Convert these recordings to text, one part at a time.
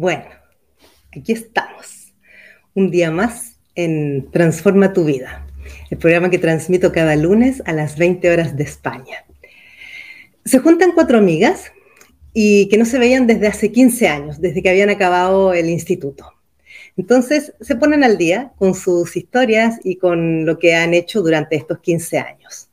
Bueno, aquí estamos. Un día más en Transforma tu vida, el programa que transmito cada lunes a las 20 horas de España. Se juntan cuatro amigas y que no se veían desde hace 15 años, desde que habían acabado el instituto. Entonces se ponen al día con sus historias y con lo que han hecho durante estos 15 años.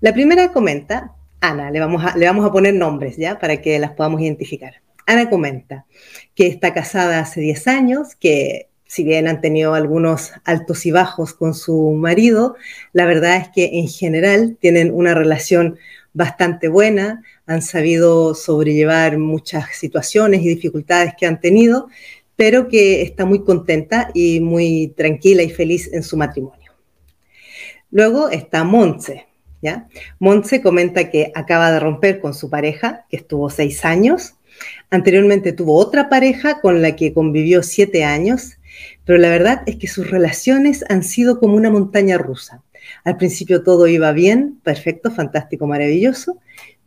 La primera comenta, Ana, le vamos a, le vamos a poner nombres ya para que las podamos identificar. Ana comenta que está casada hace 10 años, que si bien han tenido algunos altos y bajos con su marido, la verdad es que en general tienen una relación bastante buena, han sabido sobrellevar muchas situaciones y dificultades que han tenido, pero que está muy contenta y muy tranquila y feliz en su matrimonio. Luego está Montse. ¿ya? Comenta que acaba de romper con su pareja, que estuvo seis años, Anteriormente tuvo otra pareja con la que convivió siete años, pero la verdad es que sus relaciones han sido como una montaña rusa. Al principio todo iba bien, perfecto, fantástico, maravilloso,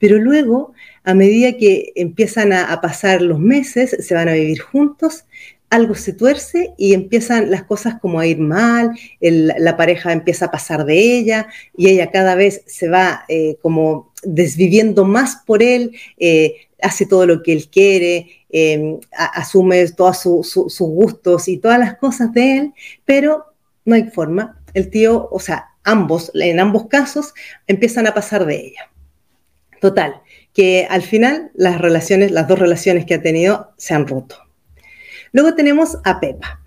pero luego, a medida que empiezan a, pasar los meses, se van a vivir juntos, algo se tuerce y empiezan las cosas como a ir mal, la pareja empieza a pasar de ella y ella cada vez se va eh, como desviviendo más por él, eh, hace todo lo que él quiere, em, asume todos sus gustos y todas las cosas de él, pero no hay forma. El tío, o sea, ambos, en ambos casos, empiezan a pasar de ella. Total, que al final las relaciones, las dos relaciones que ha tenido se han roto. Luego tenemos a Pepa.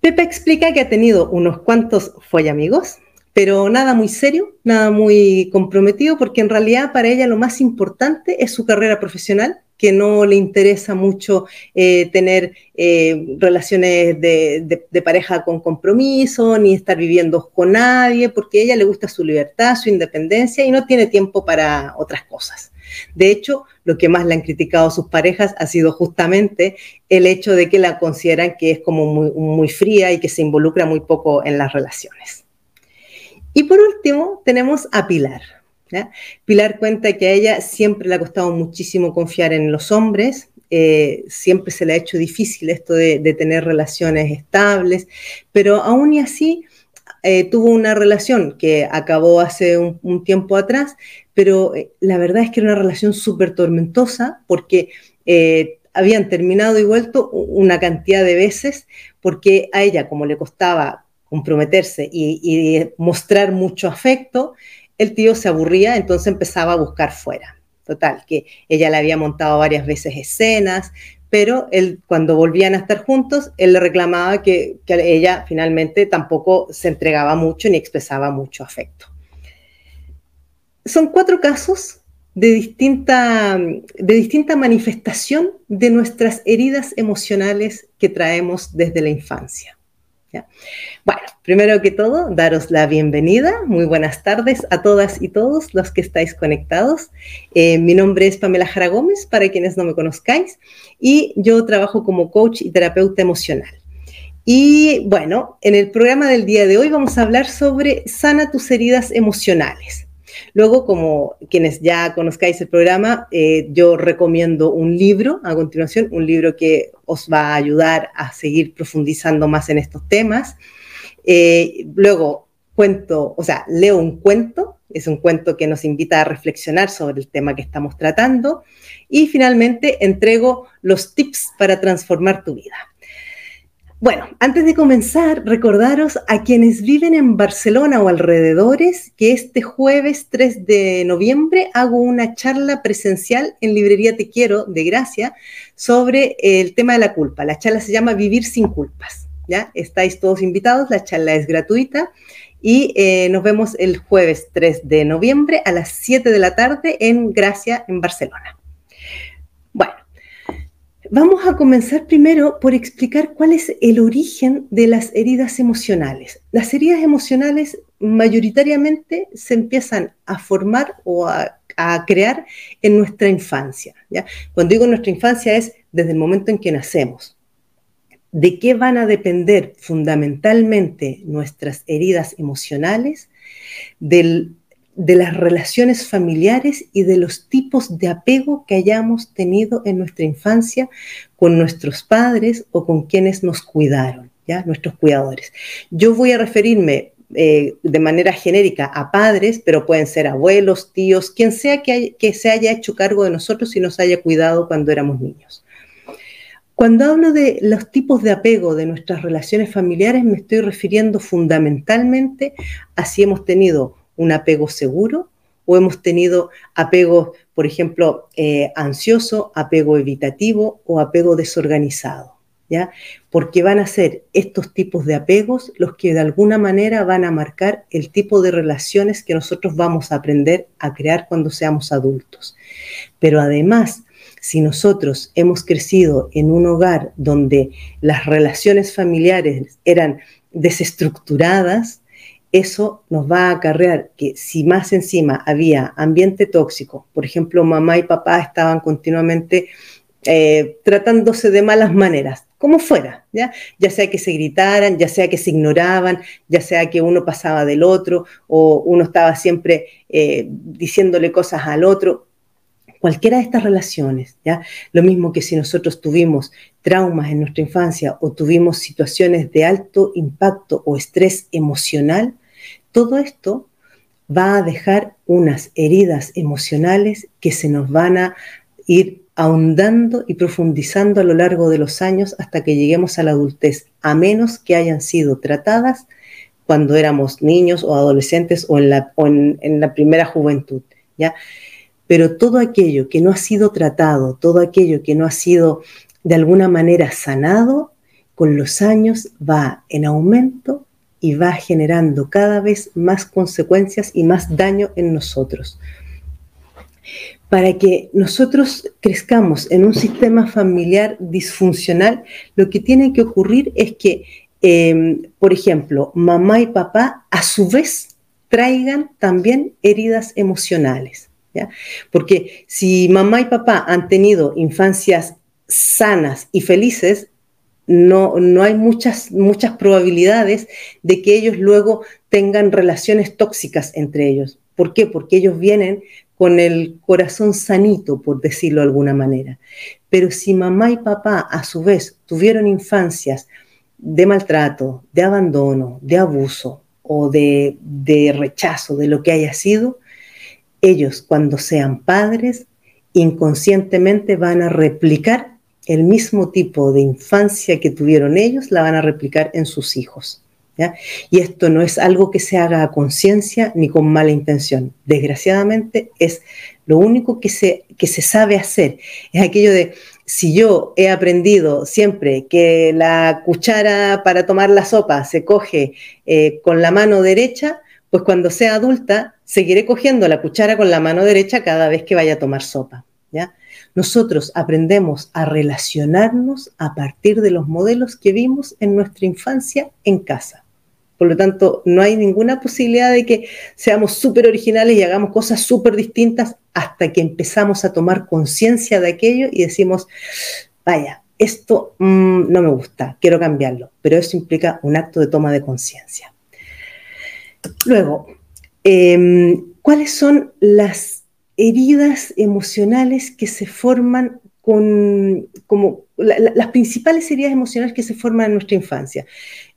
Pepa explica que ha tenido unos cuantos amigos pero nada muy serio, nada muy comprometido, porque en realidad para ella lo más importante es su carrera profesional, que no le interesa mucho eh, tener eh, relaciones de, de, pareja con compromiso, ni estar viviendo con nadie, porque a ella le gusta su libertad, su independencia y no tiene tiempo para otras cosas. De hecho, lo que más le han criticado a sus parejas ha sido justamente el hecho de que la consideran que es como muy, muy fría y que se involucra muy poco en las relaciones. Y por último, tenemos a Pilar. Pilar cuenta que a ella siempre le ha costado muchísimo confiar en los hombres, eh, siempre se le ha hecho difícil esto de, tener relaciones estables, pero aún y así eh, tuvo una relación que acabó hace un, tiempo atrás, pero eh, la verdad es que era una relación súper tormentosa porque habían terminado y vuelto una cantidad de veces porque a ella, como le costaba comprometerse y, mostrar mucho afecto, el tío se aburría, entonces empezaba a buscar fuera. Total, que ella le había montado varias veces escenas, pero él, cuando volvían a estar juntos, él le reclamaba que, ella finalmente tampoco se entregaba mucho ni expresaba mucho afecto. Son cuatro casos de distinta, de distinta manifestación de nuestras heridas emocionales que traemos desde la infancia. Bueno, primero que todo, daros la bienvenida. Muy buenas tardes a todas y todos los que estáis conectados. Eh, mi nombre es Pamela Jara Gómez, para quienes no me conozcáis, y yo trabajo como coach y terapeuta emocional. Y bueno, en el programa del día de hoy vamos a hablar sobre sana tus heridas emocionales. Luego, como quienes ya conozcáis el programa, eh, yo recomiendo un libro a continuación, un libro que os va a ayudar a seguir profundizando más en estos temas. Eh, luego, cuento, o sea, leo un cuento, es un cuento que nos invita a reflexionar sobre el tema que estamos tratando. Y finalmente, entrego los tips para transformar tu vida. Bueno, antes de comenzar, recordaros a quienes viven en Barcelona o alrededores que este jueves 3 de noviembre hago una charla presencial en Librería Te Quiero de Gracia sobre el tema de la culpa. La charla se llama Vivir sin culpas. ¿ya? Estáis todos invitados, la charla es gratuita y eh, nos vemos el jueves 3 de noviembre a las 7 de la tarde en Gracia, en Barcelona. Vamos a comenzar primero por explicar cuál es el origen de las heridas emocionales. Las heridas emocionales mayoritariamente se empiezan a formar o a, crear en nuestra infancia. Cuando digo nuestra infancia es desde el momento en que nacemos. ¿De qué van a depender fundamentalmente nuestras heridas emocionales? Del de las relaciones familiares y de los tipos de apego que hayamos tenido en nuestra infancia con nuestros padres o con quienes nos cuidaron, ¿ya? nuestros cuidadores. Yo voy a referirme eh, de manera genérica a padres, pero pueden ser abuelos, tíos, quien sea que, que se haya hecho cargo de nosotros y nos haya cuidado cuando éramos niños. Cuando hablo de los tipos de apego de nuestras relaciones familiares, me estoy refiriendo fundamentalmente a si hemos tenido un apego seguro o hemos tenido apego, por ejemplo, eh, ansioso, apego evitativo o apego desorganizado. ¿Ya? Porque van a ser estos tipos de apegos los que de alguna manera van a marcar el tipo de relaciones que nosotros vamos a aprender a crear cuando seamos adultos. Pero además, si nosotros hemos crecido en un hogar donde las relaciones familiares eran desestructuradas, eso nos va a acarrear que si más encima había ambiente tóxico, por ejemplo, mamá y papá estaban continuamente eh, tratándose de malas maneras, como fuera, ¿ya? ya sea que se gritaran, ya sea que se ignoraban, ya sea que uno pasaba del otro o uno estaba siempre eh, diciéndole cosas al otro, cualquiera de estas relaciones, ¿ya? Lo mismo que si nosotros tuvimos traumas en nuestra infancia o tuvimos situaciones de alto impacto o estrés emocional, todo esto va a dejar unas heridas emocionales que se nos van a ir ahondando y profundizando a lo largo de los años hasta que lleguemos a la adultez, a menos que hayan sido tratadas cuando éramos niños o adolescentes o en la, primera juventud. ¿ya? pero todo aquello que no ha sido tratado, todo aquello que no ha sido de alguna manera sanado, con los años va en aumento y va generando cada vez más consecuencias y más daño en nosotros. Para que nosotros crezcamos en un sistema familiar disfuncional, lo que tiene que ocurrir es que, em, por ejemplo, mamá y papá a su vez traigan también heridas emocionales. Porque si mamá y papá han tenido infancias sanas y felices, no, no hay muchas, muchas probabilidades de que ellos luego tengan relaciones tóxicas entre ellos. ¿Por qué? Porque ellos vienen con el corazón sanito, por decirlo de alguna manera. Pero si mamá y papá a su vez tuvieron infancias de maltrato, de abandono, de abuso o de, de rechazo de lo que haya sido, ellos cuando sean padres inconscientemente van a replicar el mismo tipo de infancia que tuvieron ellos, la van a replicar en sus hijos. Y esto no es algo que se haga a conciencia ni con mala intención. Desgraciadamente es lo único que se, que se sabe hacer. Es aquello de, si yo he aprendido siempre que la cuchara para tomar la sopa se coge eh, con la mano derecha, pues cuando sea adulta seguiré cogiendo la cuchara con la mano derecha cada vez que vaya a tomar sopa. ¿ya? Nosotros aprendemos a relacionarnos a partir de los modelos que vimos en nuestra infancia en casa. Por lo tanto, no hay ninguna posibilidad de que seamos súper originales y hagamos cosas súper distintas hasta que empezamos a tomar conciencia de aquello y decimos, vaya, esto mm, no me gusta, quiero cambiarlo. Pero eso implica un acto de toma de conciencia. Luego, em, ¿cuáles son las heridas emocionales que se forman con, como las principales heridas emocionales que se forman en nuestra infancia?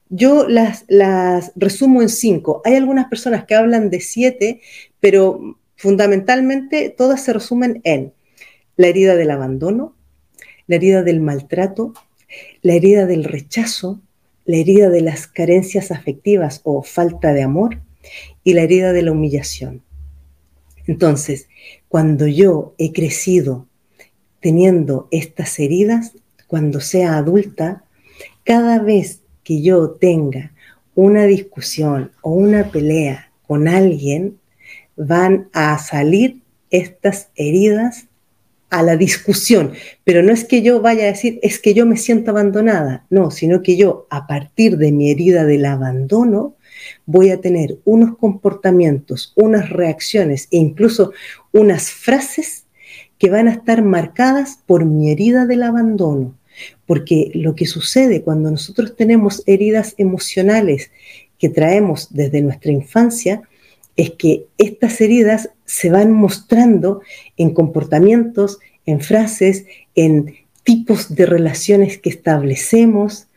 Yo las, las resumo en cinco. Hay algunas personas que hablan de siete, pero fundamentalmente todas se resumen en la herida del abandono, la herida del maltrato, la herida del rechazo, la herida de las carencias afectivas o falta de amor y la herida de la humillación. Entonces, cuando yo he crecido teniendo estas heridas, cuando sea adulta, cada vez que yo tenga una discusión o una pelea con alguien, van a salir estas heridas a la discusión, pero no es que yo vaya a decir, es que yo me siento abandonada, no, sino que yo a partir de mi herida del abandono voy a tener unos comportamientos, unas reacciones e incluso unas frases que van a estar marcadas por mi herida del abandono. Porque lo que sucede cuando nosotros tenemos heridas emocionales que traemos desde nuestra infancia es que estas heridas se van mostrando en comportamientos, en frases, en tipos de relaciones que establecemos,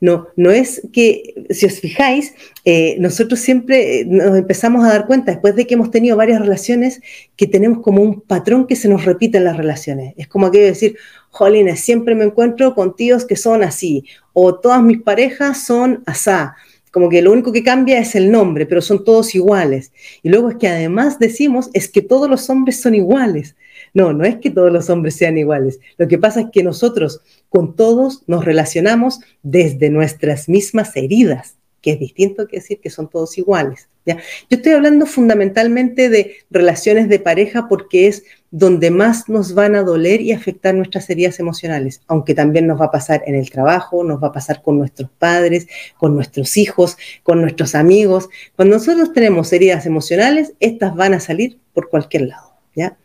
No, no es que, si os fijáis, eh, nosotros siempre eh, nos empezamos a dar cuenta, después de que hemos tenido varias relaciones, que tenemos como un patrón que se nos repite en las relaciones. Es como aquello de decir, jolines, siempre me encuentro con tíos que son así, o todas mis parejas son asá. Como que lo único que cambia es el nombre, pero son todos iguales. Y luego es que además decimos, es que todos los hombres son iguales. No, no es que todos los hombres sean iguales. Lo que pasa es que nosotros con todos nos relacionamos desde nuestras mismas heridas, que es distinto que decir que son todos iguales. ¿ya? Yo estoy hablando fundamentalmente de relaciones de pareja porque es donde más nos van a doler y afectar nuestras heridas emocionales, aunque también nos va a pasar en el trabajo, nos va a pasar con nuestros padres, con nuestros hijos, con nuestros amigos. Cuando nosotros tenemos heridas emocionales, estas van a salir por cualquier lado, ¿ya?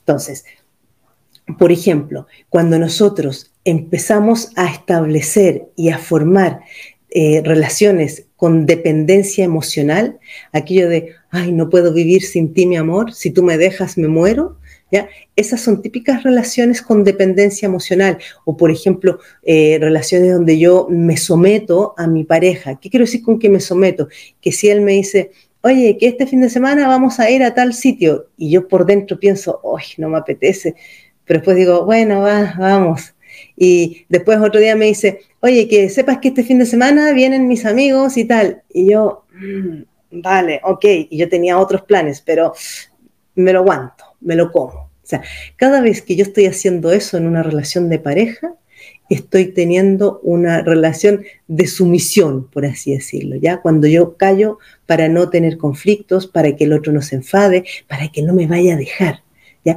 Entonces, por ejemplo, cuando nosotros empezamos a establecer y a formar eh, relaciones con dependencia emocional, aquello de, ay, no puedo vivir sin ti, mi amor, si tú me dejas, me muero, ¿ya? Esas son típicas relaciones con dependencia emocional, o por ejemplo, eh, relaciones donde yo me someto a mi pareja. ¿Qué quiero decir con que me someto? Que si él me dice, oye, que este fin de semana vamos a ir a tal sitio. Y yo por dentro pienso, uy, no me apetece. Pero después digo, bueno, va, vamos. Y después otro día me dice, oye, que sepas que este fin de semana vienen mis amigos y tal. Y yo, mm, vale, ok. Y yo tenía otros planes, pero me lo aguanto, me lo como. O sea, cada vez que yo estoy haciendo eso en una relación de pareja, estoy teniendo una relación de sumisión, por así decirlo, ¿ya? Cuando yo callo para no tener conflictos, para que el otro no se enfade, para que no me vaya a dejar, ¿ya?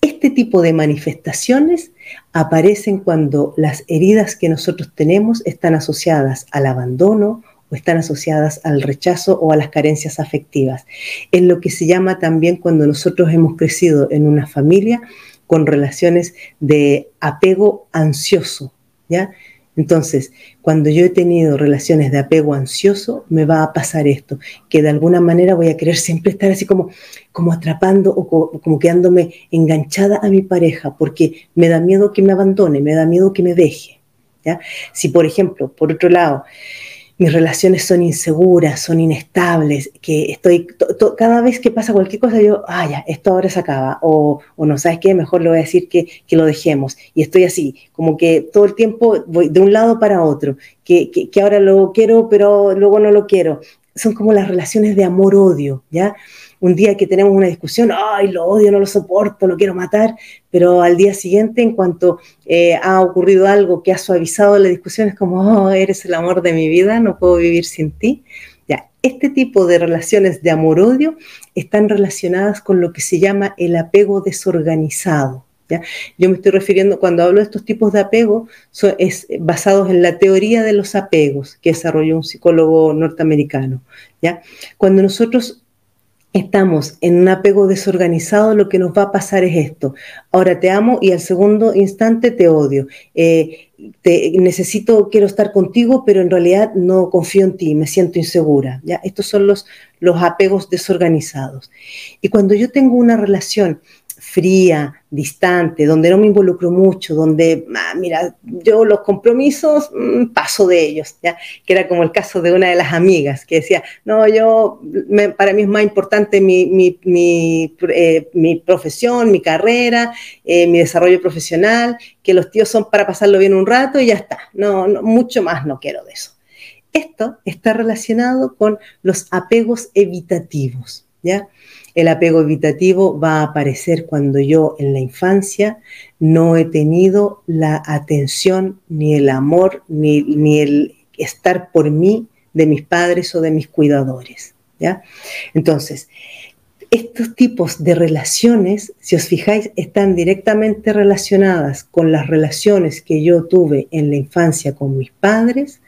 Este tipo de manifestaciones aparecen cuando las heridas que nosotros tenemos están asociadas al abandono o están asociadas al rechazo o a las carencias afectivas. Es lo que se llama también cuando nosotros hemos crecido en una familia con relaciones de apego ansioso, ¿ya? Entonces, cuando yo he tenido relaciones de apego ansioso, me va a pasar esto, que de alguna manera voy a querer siempre estar así como, como atrapando o como quedándome enganchada a mi pareja, porque me da miedo que me abandone, me da miedo que me deje. ¿ya? Si, por ejemplo, por otro lado, mis relaciones son inseguras, son inestables, que estoy, cada vez que pasa cualquier cosa yo, ah, ya, esto ahora se acaba, o, no, ¿sabes qué? Mejor le voy a decir que, que, lo dejemos. Y estoy así, como que todo el tiempo voy de un lado para otro, que, que, que ahora lo quiero, pero luego no lo quiero. Son como las relaciones de amor-odio, ¿ya? Un día que tenemos una discusión, ay, lo odio, no lo soporto, lo quiero matar, pero al día siguiente, en cuanto eh, ha ocurrido algo que ha suavizado la discusión, es como, oh, eres el amor de mi vida, no puedo vivir sin ti. Ya, este tipo de relaciones de amor-odio están relacionadas con lo que se llama el apego desorganizado. ¿Ya? Yo me estoy refiriendo, cuando hablo de estos tipos de apego, es basados en la teoría de los apegos que desarrolló un psicólogo norteamericano. ¿ya? Cuando nosotros estamos en un apego desorganizado, lo que nos va a pasar es esto. Ahora te amo y al segundo instante te odio. Eh, te, necesito, quiero estar contigo, pero en realidad no confío en ti, me siento insegura. ¿ya? Estos son los, los apegos desorganizados. Y cuando yo tengo una relación fría, distante, donde no me involucro mucho, donde, ah, mira, yo los compromisos mm, paso de ellos, ¿ya? que era como el caso de una de las amigas que decía, no, yo, para mí es más importante mi, mi, mi, eh, profesión, mi carrera, eh, mi desarrollo profesional, que los tíos son para pasarlo bien un rato y ya está, no, no mucho más no quiero de eso. Esto está relacionado con los apegos evitativos, ¿ya? El apego evitativo va a aparecer cuando yo en la infancia no he tenido la atención, ni el amor, ni, el estar por mí de mis padres o de mis cuidadores. ¿ya? Entonces, estos tipos de relaciones, si os fijáis, están directamente relacionadas con las relaciones que yo tuve en la infancia con mis padres,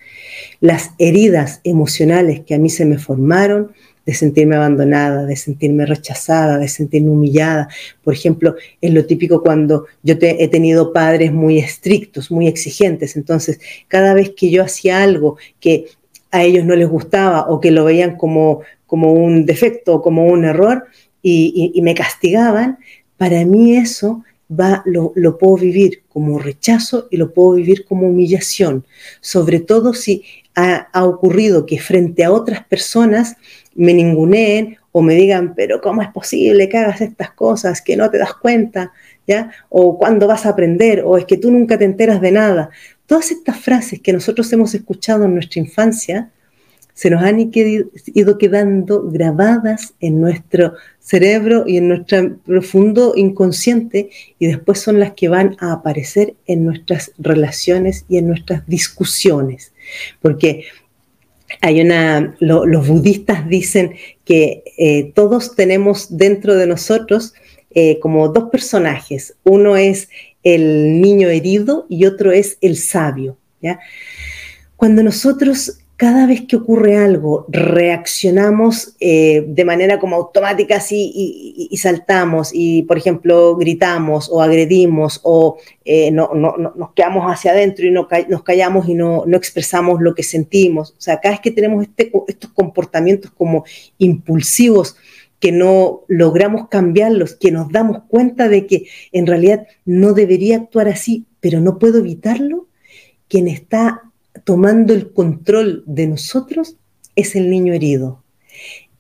las heridas emocionales que a mí se me formaron, de sentirme abandonada, de sentirme rechazada, de sentirme humillada. Por ejemplo, es lo típico cuando yo he tenido padres muy estrictos, muy exigentes. Entonces, cada vez que yo hacía algo que a ellos no les gustaba o que lo veían como, como un defecto, como un error, y, me castigaban, para mí eso va, lo, puedo vivir como rechazo y lo puedo vivir como humillación, sobre todo si ha, ha ocurrido que frente a otras personas me ninguneen o me digan, pero ¿cómo es posible que hagas estas cosas, que no te das cuenta? ¿Ya? O cuándo vas a aprender, o es que tú nunca te enteras de nada. Todas estas frases que nosotros hemos escuchado en nuestra infancia se nos han ido quedando grabadas en nuestro cerebro y en nuestro profundo inconsciente y después son las que van a aparecer en nuestras relaciones y en nuestras discusiones. Porque hay una, los budistas dicen que eh, todos tenemos dentro de nosotros eh, como dos personajes. Uno es el niño herido y otro es el sabio. ¿ya? Cuando nosotros cada vez que ocurre algo reaccionamos eh, de manera como automática así y, saltamos y, por ejemplo, gritamos o agredimos o eh, no, nos quedamos hacia adentro y no, nos callamos y no, expresamos lo que sentimos. O sea, cada vez que tenemos este, estos comportamientos como impulsivos, que no logramos cambiarlos, que nos damos cuenta de que en realidad no debería actuar así, pero no puedo evitarlo, quien está tomando el control de nosotros es el niño herido.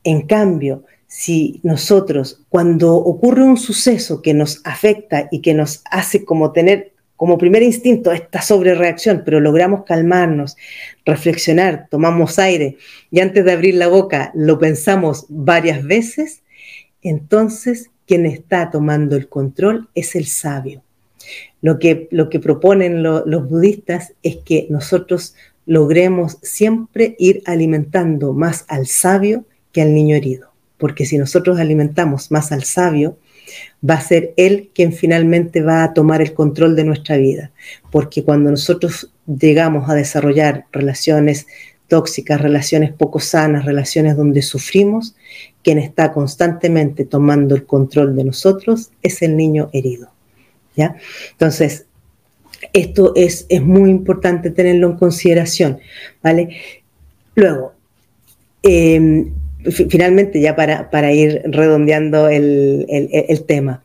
En cambio, si nosotros, cuando ocurre un suceso que nos afecta y que nos hace como tener como primer instinto esta sobrereacción, pero logramos calmarnos, reflexionar, tomamos aire y antes de abrir la boca lo pensamos varias veces, entonces quien está tomando el control es el sabio. Lo que, lo que proponen los budistas es que nosotros logremos siempre ir alimentando más al sabio que al niño herido, porque si nosotros alimentamos más al sabio, va a ser él quien finalmente va a tomar el control de nuestra vida, porque cuando nosotros llegamos a desarrollar relaciones tóxicas, relaciones poco sanas, relaciones donde sufrimos, quien está constantemente tomando el control de nosotros es el niño herido. Entonces, esto es, muy importante tenerlo en consideración, ¿vale? Luego, em, finalmente, ya para, ir redondeando el, el tema,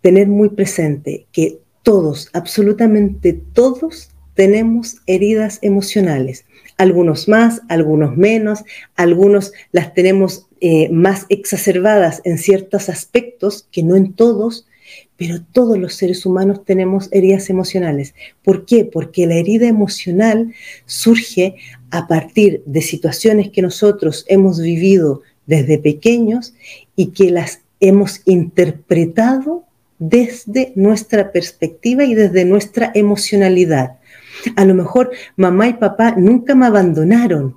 tener muy presente que todos, absolutamente todos, tenemos heridas emocionales. Algunos más, algunos menos, algunos las tenemos eh, más exacerbadas en ciertos aspectos que no en todos, pero todos los seres humanos tenemos heridas emocionales. ¿Por qué? Porque la herida emocional surge a partir de situaciones que nosotros hemos vivido desde pequeños y que las hemos interpretado desde nuestra perspectiva y desde nuestra emocionalidad. A lo mejor mamá y papá nunca me abandonaron,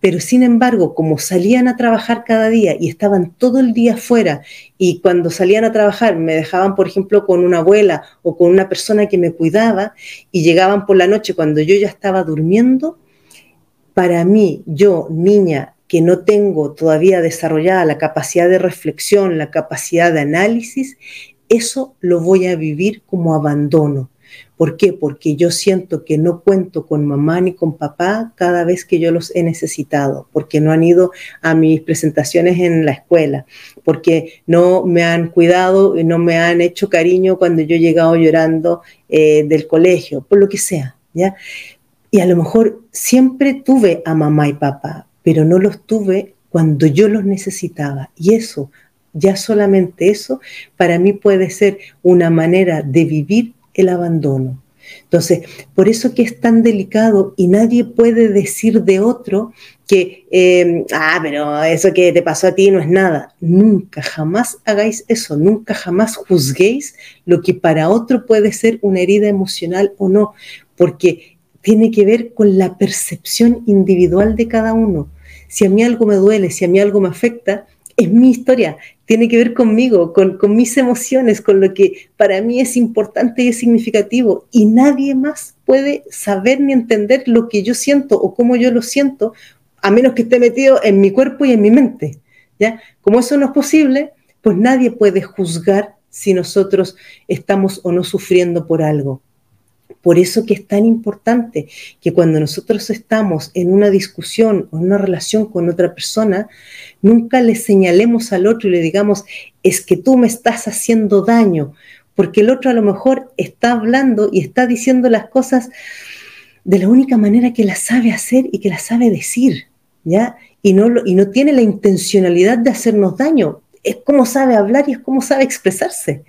Pero sin embargo, como salían a trabajar cada día y estaban todo el día fuera y cuando salían a trabajar me dejaban, por ejemplo, con una abuela o con una persona que me cuidaba y llegaban por la noche cuando yo ya estaba durmiendo, para mí, yo, niña, que no tengo todavía desarrollada la capacidad de reflexión, la capacidad de análisis, eso lo voy a vivir como abandono. ¿Por qué? Porque yo siento que no cuento con mamá ni con papá cada vez que yo los he necesitado, porque no han ido a mis presentaciones en la escuela, porque no me han cuidado y no me han hecho cariño cuando yo he llegado llorando eh, del colegio, por lo que sea, ¿ya? Y a lo mejor siempre tuve a mamá y papá, pero no los tuve cuando yo los necesitaba. Y eso, ya solamente eso, para mí puede ser una manera de vivir el abandono. Entonces, por eso que es tan delicado y nadie puede decir de otro que, em, ah, pero eso que te pasó a ti no es nada. Nunca, jamás hagáis eso, nunca, jamás juzguéis lo que para otro puede ser una herida emocional o no, porque tiene que ver con la percepción individual de cada uno. Si a mí algo me duele, si a mí algo me afecta, es mi historia, tiene que ver conmigo, con, mis emociones, con lo que para mí es importante y es significativo. Y nadie más puede saber ni entender lo que yo siento o cómo yo lo siento, a menos que esté metido en mi cuerpo y en mi mente. ¿ya? Como eso no es posible, pues nadie puede juzgar si nosotros estamos o no sufriendo por algo. Por eso que es tan importante que cuando nosotros estamos en una discusión o en una relación con otra persona, nunca le señalemos al otro y le digamos, es que tú me estás haciendo daño, porque el otro a lo mejor está hablando y está diciendo las cosas de la única manera que las sabe hacer y que las sabe decir, ¿ya? Y no, y no tiene la intencionalidad de hacernos daño. Es como sabe hablar y es como sabe expresarse.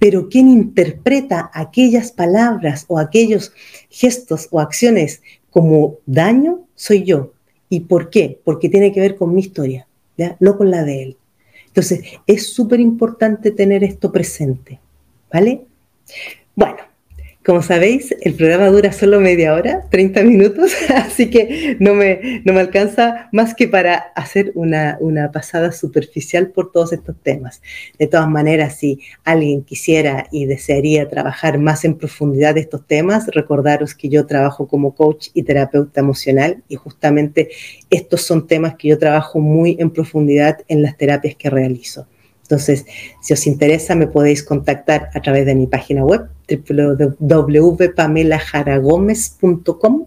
Pero quien interpreta aquellas palabras o aquellos gestos o acciones como daño soy yo. ¿Y por qué? Porque tiene que ver con mi historia, no con la de él. Entonces, es súper importante tener esto presente, ¿vale? Bueno, como sabéis, el programa dura solo media hora, 30 minutos, así que no me, no me alcanza más que para hacer una, una, pasada superficial por todos estos temas. De todas maneras, si alguien quisiera y desearía trabajar más en profundidad estos temas, recordaros que yo trabajo como coach y terapeuta emocional y justamente estos son temas que yo trabajo muy en profundidad en las terapias que realizo. Entonces, si os interesa, me podéis contactar a través de mi página web www.pamelajaragomez.com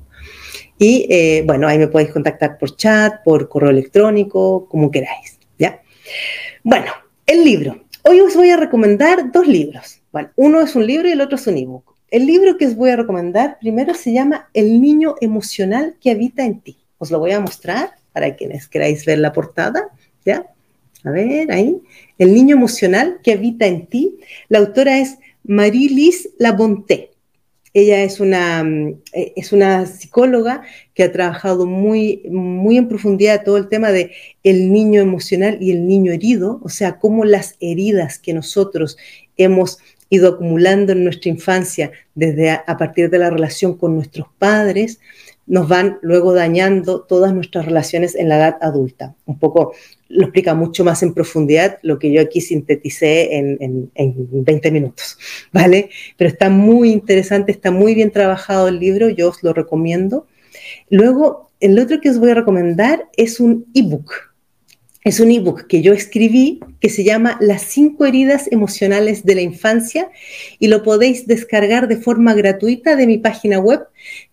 y eh, bueno, ahí me podéis contactar por chat, por correo electrónico, como queráis, ¿ya? Bueno, el libro. Hoy os voy a recomendar dos libros. Bueno, uno es un libro y el otro es un ebook. El libro que os voy a recomendar primero se llama El niño emocional que habita en ti. Os lo voy a mostrar para quienes queráis ver la portada, ¿ya? A ver, ahí. El niño emocional que habita en ti. La autora es Marie-Lise Labonté. Ella es una, mm, eh, es una psicóloga que ha trabajado muy, muy en profundidad todo el tema de el niño emocional y el niño herido, o sea, cómo las heridas que nosotros hemos ido acumulando en nuestra infancia desde a partir de la relación con nuestros padres, nos van luego dañando todas nuestras relaciones en la edad adulta. Un poco lo explica mucho más en profundidad lo que yo aquí sinteticé en, 20 minutos, ¿vale? Pero está muy interesante, está muy bien trabajado el libro, yo os lo recomiendo. Luego, el otro que os voy a recomendar es un ebook. Es un ebook que yo escribí que se llama Las cinco heridas emocionales de la infancia y lo podéis descargar de forma gratuita de mi página web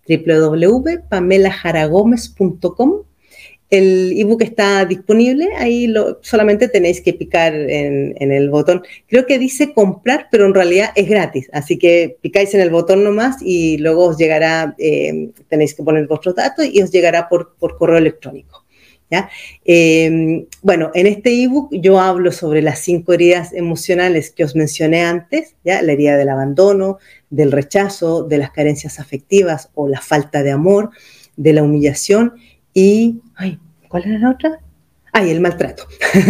www.pamelajaragomez.com el ebook está disponible, ahí lo, solamente tenéis que picar en, el botón. Creo que dice comprar, pero en realidad es gratis, así que picáis en el botón nomás y luego os llegará, eh, tenéis que poner vuestros datos y os llegará por, correo electrónico. ¿ya? Em, bueno, en este ebook yo hablo sobre las cinco heridas emocionales que os mencioné antes, ¿ya? la herida del abandono, del rechazo, de las carencias afectivas o la falta de amor, de la humillación y, ¿cuál era la otra? Ay, el maltrato.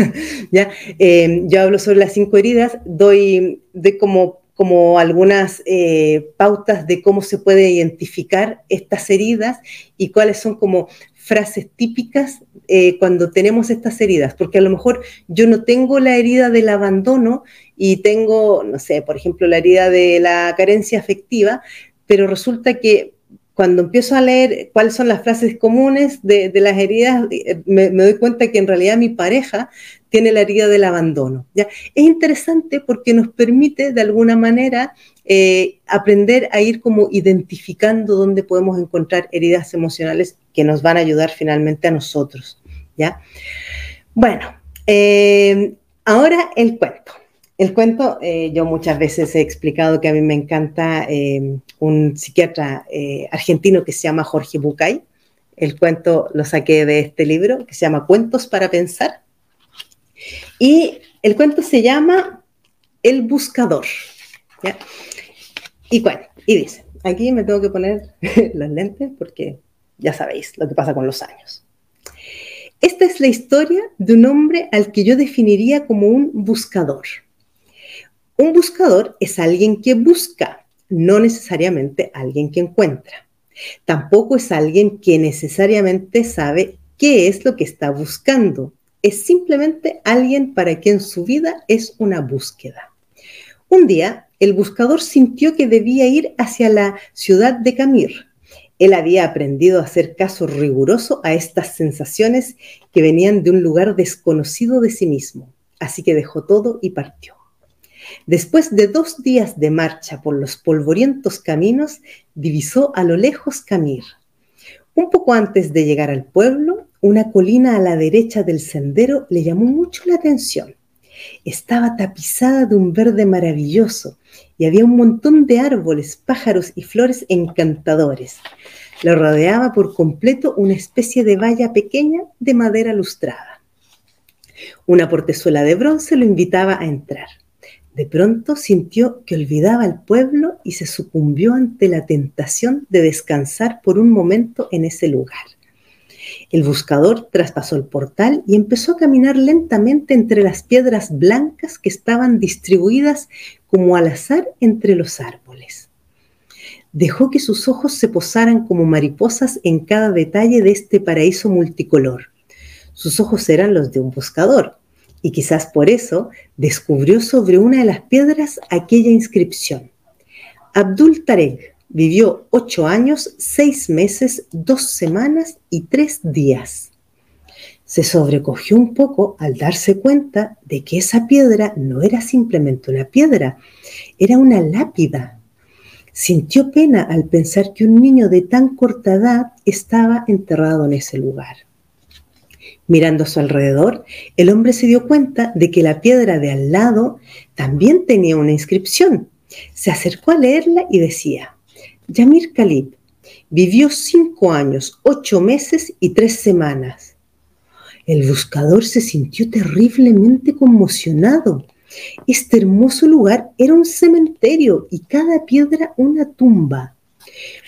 ¿Ya? Eh, yo hablo sobre las cinco heridas, doy, de como, como algunas eh, pautas de cómo se puede identificar estas heridas y cuáles son como frases típicas eh, cuando tenemos estas heridas, porque a lo mejor yo no tengo la herida del abandono y tengo, no sé, por ejemplo, la herida de la carencia afectiva, pero resulta que cuando empiezo a leer cuáles son las frases comunes de, las heridas, eh, me, doy cuenta que en realidad mi pareja tiene la herida del abandono. ¿ya? Es interesante porque nos permite de alguna manera eh, aprender a ir como identificando dónde podemos encontrar heridas emocionales que nos van a ayudar finalmente a nosotros. ¿ya? Bueno, eh, ahora el cuento. El cuento, eh, yo muchas veces he explicado que a mí me encanta eh, un psiquiatra eh, argentino que se llama Jorge Bucay. El cuento lo saqué de este libro que se llama Cuentos para Pensar. Y el cuento se llama El Buscador. Y bueno, y dice, aquí me tengo que poner las lentes porque ya sabéis lo que pasa con los años. Esta es la historia de un hombre al que yo definiría como un buscador un buscador es alguien que busca, no necesariamente alguien que encuentra. Tampoco es alguien que necesariamente sabe qué es lo que está buscando. Es simplemente alguien para quien su vida es una búsqueda. Un día, el buscador sintió que debía ir hacia la ciudad de Camir. Él había aprendido a hacer caso riguroso a estas sensaciones que venían de un lugar desconocido de sí mismo. Así que dejó todo y partió. Después de dos días de marcha por los polvorientos caminos, divisó a lo lejos Camir. Un poco antes de llegar al pueblo, una colina a la derecha del sendero le llamó mucho la atención. Estaba tapizada de un verde maravilloso y había un montón de árboles, pájaros y flores encantadores. Lo rodeaba por completo una especie de valla pequeña de madera lustrada. Una portezuela de bronce lo invitaba a entrar. De pronto sintió que olvidaba el pueblo y se sucumbió ante la tentación de descansar por un momento en ese lugar. El buscador traspasó el portal y empezó a caminar lentamente entre las piedras blancas que estaban distribuidas como al azar entre los árboles. Dejó que sus ojos se posaran como mariposas en cada detalle de este paraíso multicolor. Sus ojos eran los de un buscador, y quizás por eso descubrió sobre una de las piedras aquella inscripción. Abdul Tarek vivió ocho años, seis meses, dos semanas y tres días. Se sobrecogió un poco al darse cuenta de que esa piedra no era simplemente una piedra, era una lápida. Sintió pena al pensar que un niño de tan corta edad estaba enterrado en ese lugar. Mirando a su alrededor, el hombre se dio cuenta de que la piedra de al lado también tenía una inscripción. Se acercó a leerla y decía, Yamir Khalid vivió cinco años, ocho meses y tres semanas. El buscador se sintió terriblemente conmocionado. Este hermoso lugar era un cementerio y cada piedra una tumba.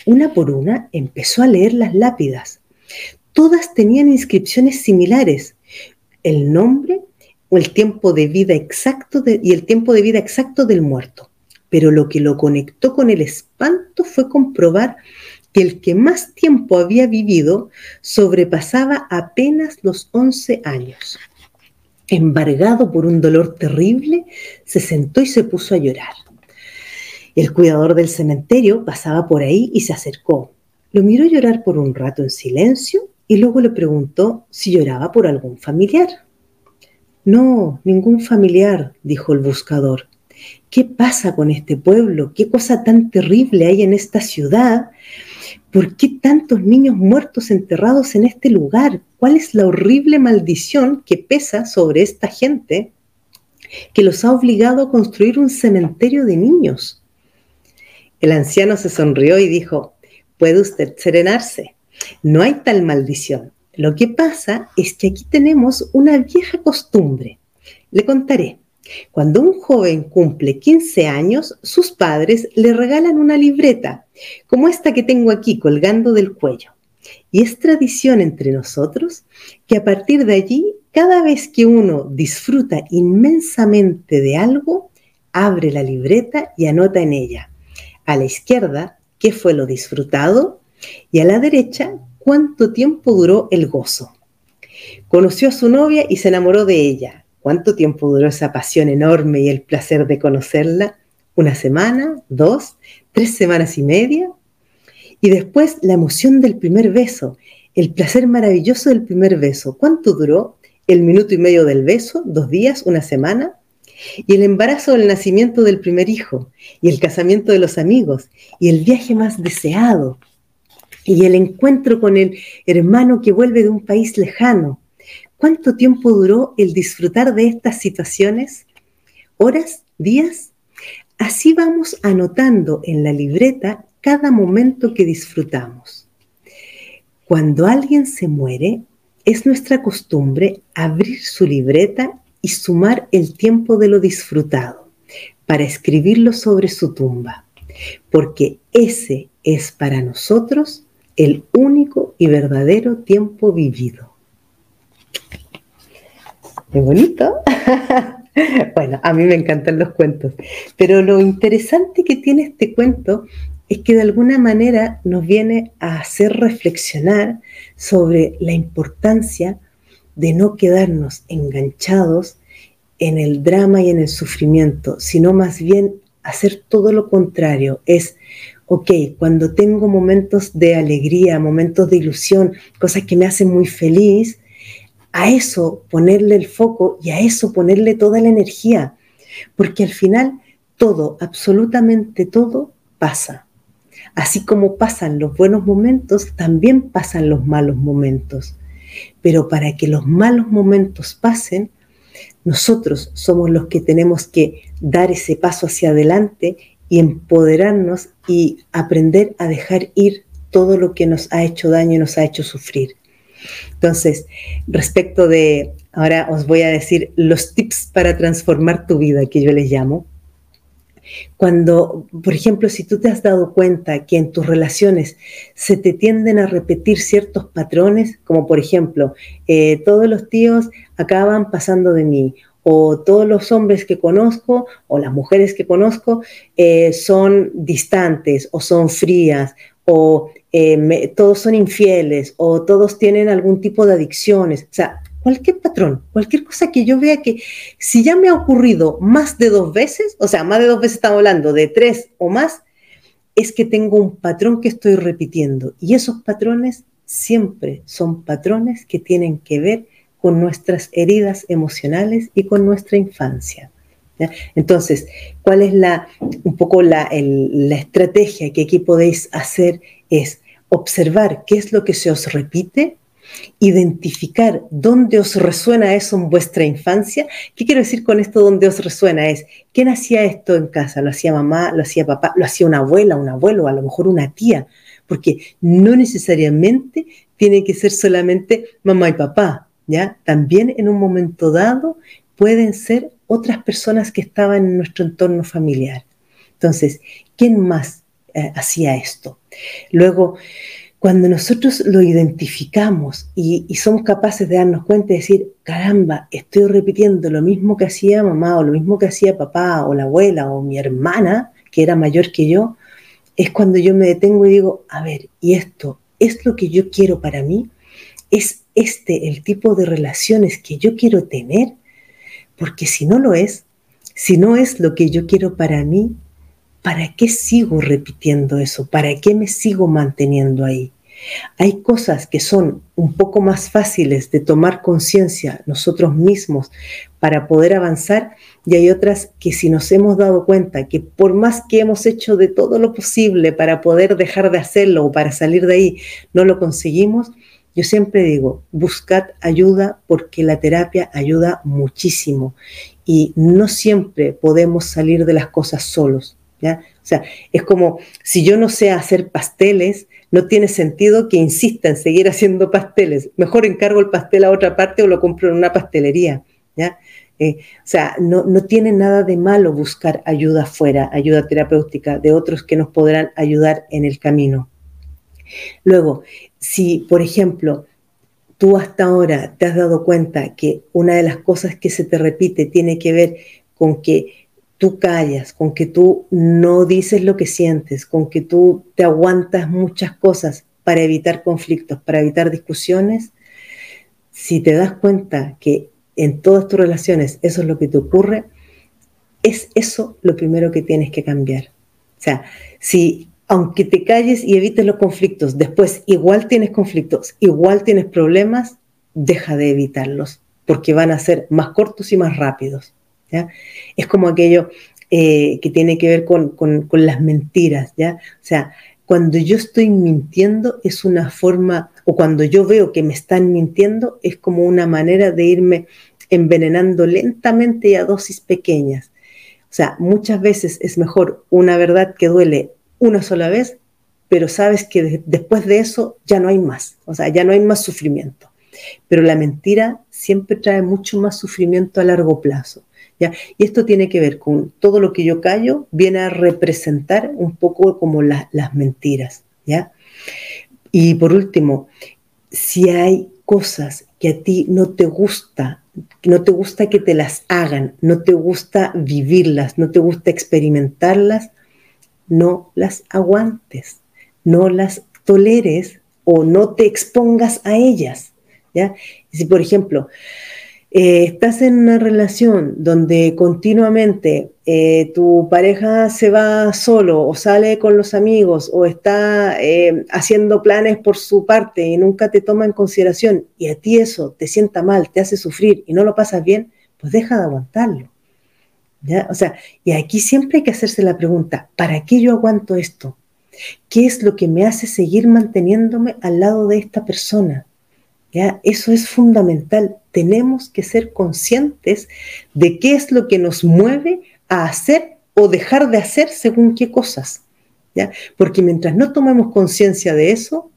Una por una empezó a leer las lápidas todas tenían inscripciones similares. El nombre o el tiempo de vida exacto y el tiempo de vida exacto del muerto. Pero lo que lo conectó con el espanto fue comprobar que el que más tiempo había vivido sobrepasaba apenas los 11 años. Embargado por un dolor terrible, se sentó y se puso a llorar. El cuidador del cementerio pasaba por ahí y se acercó. Lo miró llorar por un rato en silencio y luego le preguntó si lloraba por algún familiar. No, ningún familiar, dijo el buscador. ¿Qué pasa con este pueblo? ¿Qué cosa tan terrible hay en esta ciudad? ¿Por qué tantos niños muertos enterrados en este lugar? ¿Cuál es la horrible maldición que pesa sobre esta gente que los ha obligado a construir un cementerio de niños? El anciano se sonrió y dijo, puede usted serenarse. No hay tal maldición. Lo que pasa es que aquí tenemos una vieja costumbre. Le contaré. Cuando un joven cumple 15 años, sus padres le regalan una libreta, como esta que tengo aquí colgando del cuello. Y es tradición entre nosotros que a partir de allí, cada vez que uno disfruta inmensamente de algo, abre la libreta y anota en ella. A la izquierda, ¿qué fue lo disfrutado? Y a la derecha cuánto tiempo duró el gozo. Conoció a su novia y se enamoró de ella. ¿Cuánto tiempo duró esa pasión enorme y el placer de conocerla? ¿Una semana? ¿Dos? ¿Tres semanas y media? Y después la emoción del primer beso, el placer maravilloso del primer beso. ¿Cuánto duró? ¿El minuto y medio del beso? ¿Dos días? ¿Una semana? Y el embarazo del nacimiento del primer hijo, y el casamiento de los amigos, y el viaje más deseado, y el encuentro con el hermano que vuelve de un país lejano. ¿Cuánto tiempo duró el disfrutar de estas situaciones? ¿Horas? ¿Días? Así vamos anotando en la libreta cada momento que disfrutamos. Cuando alguien se muere, es nuestra costumbre abrir su libreta y sumar el tiempo de lo disfrutado para escribirlo sobre su tumba, porque ese es para nosotros el único y verdadero tiempo vivido. Qué bonito. bueno, a mí me encantan los cuentos, pero lo interesante que tiene este cuento es que de alguna manera nos viene a hacer reflexionar sobre la importancia de no quedarnos enganchados en el drama y en el sufrimiento, sino más bien hacer todo lo contrario, es ok, cuando tengo momentos de alegría, momentos de ilusión, cosas que me hacen muy feliz, a eso ponerle el foco y a eso ponerle toda la energía. Porque al final todo, absolutamente todo, pasa. Así como pasan los buenos momentos, también pasan los malos momentos. Pero para que los malos momentos pasen, nosotros somos los que tenemos que dar ese paso hacia adelante y empoderarnos y aprender a dejar ir todo lo que nos ha hecho daño y nos ha hecho sufrir. Entonces, respecto de, ahora os voy a decir los tips para transformar tu vida, que yo les llamo. Cuando, por ejemplo, si tú te has dado cuenta que en tus relaciones se te tienden a repetir ciertos patrones, como por ejemplo, eh, todos los tíos acaban pasando de mí, o todos los hombres que conozco o las mujeres que conozco eh, son distantes o son frías o eh, todos son infieles o todos tienen algún tipo de adicciones. O sea, cualquier patrón, cualquier cosa que yo vea que si ya me ha ocurrido más de dos veces, o sea, más de dos veces estamos hablando de tres o más, es que tengo un patrón que estoy repitiendo. Y esos patrones siempre son patrones que tienen que ver con nuestras heridas emocionales y con nuestra infancia. Entonces, ¿cuál es la, un poco la, la estrategia que aquí podéis hacer? Es observar qué es lo que se os repite, identificar dónde os resuena eso en vuestra infancia. ¿Qué quiero decir con esto dónde os resuena? Es, ¿quién hacía esto en casa? ¿Lo hacía mamá? ¿Lo hacía papá? ¿Lo hacía una abuela, un abuelo? A lo mejor una tía. Porque no necesariamente tiene que ser solamente mamá y papá, También en un momento dado pueden ser otras personas que estaban en nuestro entorno familiar. Entonces, ¿quién más eh, hacía esto? Luego, cuando nosotros lo identificamos y, somos capaces de darnos cuenta y decir, caramba, estoy repitiendo lo mismo que hacía mamá o lo mismo que hacía papá o la abuela o mi hermana, que era mayor que yo, es cuando yo me detengo y digo, a ver, ¿y esto es lo que yo quiero para mí? ¿Es este el tipo de relaciones que yo quiero tener? Porque si no lo es, si no es lo que yo quiero para mí, ¿para qué sigo repitiendo eso? ¿Para qué me sigo manteniendo ahí? Hay cosas que son un poco más fáciles de tomar conciencia nosotros mismos para poder avanzar y hay otras que si nos hemos dado cuenta que por más que hemos hecho de todo lo posible para poder dejar de hacerlo o para salir de ahí, no lo conseguimos, yo siempre digo, buscad ayuda porque la terapia ayuda muchísimo y no siempre podemos salir de las cosas solos. ¿ya? O sea, es como si yo no sé hacer pasteles, no tiene sentido que insista en seguir haciendo pasteles. Mejor encargo el pastel a otra parte o lo compro en una pastelería. ¿ya? Eh, o sea, no, no tiene nada de malo buscar ayuda fuera, ayuda terapéutica de otros que nos podrán ayudar en el camino. Luego, si, por ejemplo, tú hasta ahora te has dado cuenta que una de las cosas que se te repite tiene que ver con que tú callas, con que tú no dices lo que sientes, con que tú te aguantas muchas cosas para evitar conflictos, para evitar discusiones, si te das cuenta que en todas tus relaciones eso es lo que te ocurre, es eso lo primero que tienes que cambiar. O sea, si aunque te calles y evites los conflictos, después igual tienes conflictos, igual tienes problemas, deja de evitarlos, porque van a ser más cortos y más rápidos. Es como aquello eh, que tiene que ver con, las mentiras, ¿ya? O sea, cuando yo estoy mintiendo es una forma, o cuando yo veo que me están mintiendo, es como una manera de irme envenenando lentamente y a dosis pequeñas. O sea, muchas veces es mejor una verdad que duele una sola vez, pero sabes que después de eso ya no hay más, o sea, ya no hay más sufrimiento. Pero la mentira siempre trae mucho más sufrimiento a largo plazo. ¿ya? Y esto tiene que ver con todo lo que yo callo, viene a representar un poco como las mentiras. ¿ya? Y por último, si hay cosas que a ti no te gusta, no te gusta que te las hagan, no te gusta vivirlas, no te gusta experimentarlas, no las aguantes, no las toleres o no te expongas a ellas. ¿ya? Si, por ejemplo, eh, estás en una relación donde continuamente eh, tu pareja se va solo o sale con los amigos o está eh, haciendo planes por su parte y nunca te toma en consideración y a ti eso te sienta mal, te hace sufrir y no lo pasas bien, pues deja de aguantarlo. O sea, y aquí siempre hay que hacerse la pregunta, ¿para qué yo aguanto esto? ¿Qué es lo que me hace seguir manteniéndome al lado de esta persona? ¿Ya? Eso es fundamental. Tenemos que ser conscientes de qué es lo que nos mueve a hacer o dejar de hacer según qué cosas. ¿ya? Porque mientras no tomemos conciencia de eso,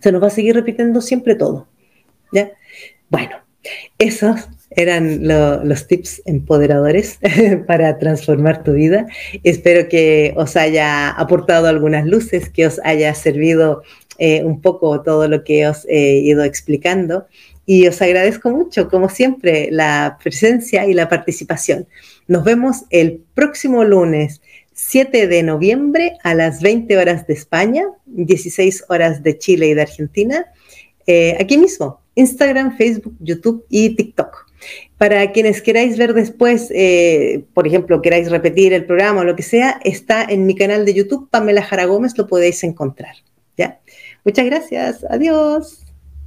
se nos va a seguir repitiendo siempre todo. ¿ya? Bueno, esos eran los tips empoderadores para transformar tu vida. Espero que os haya aportado algunas luces, que os haya servido eh, un poco todo lo que os he ido explicando. Y os agradezco mucho, como siempre, la presencia y la participación. Nos vemos el próximo lunes 7 de noviembre a las 20 horas de España, 16 horas de Chile y de Argentina, eh, aquí mismo, Instagram, Facebook, YouTube y TikTok. Para quienes queráis ver después, eh, por ejemplo, queráis repetir el programa o lo que sea, está en mi canal de YouTube, Pamela Jara Gómez, lo podéis encontrar. ¿ya? Muchas gracias, adiós.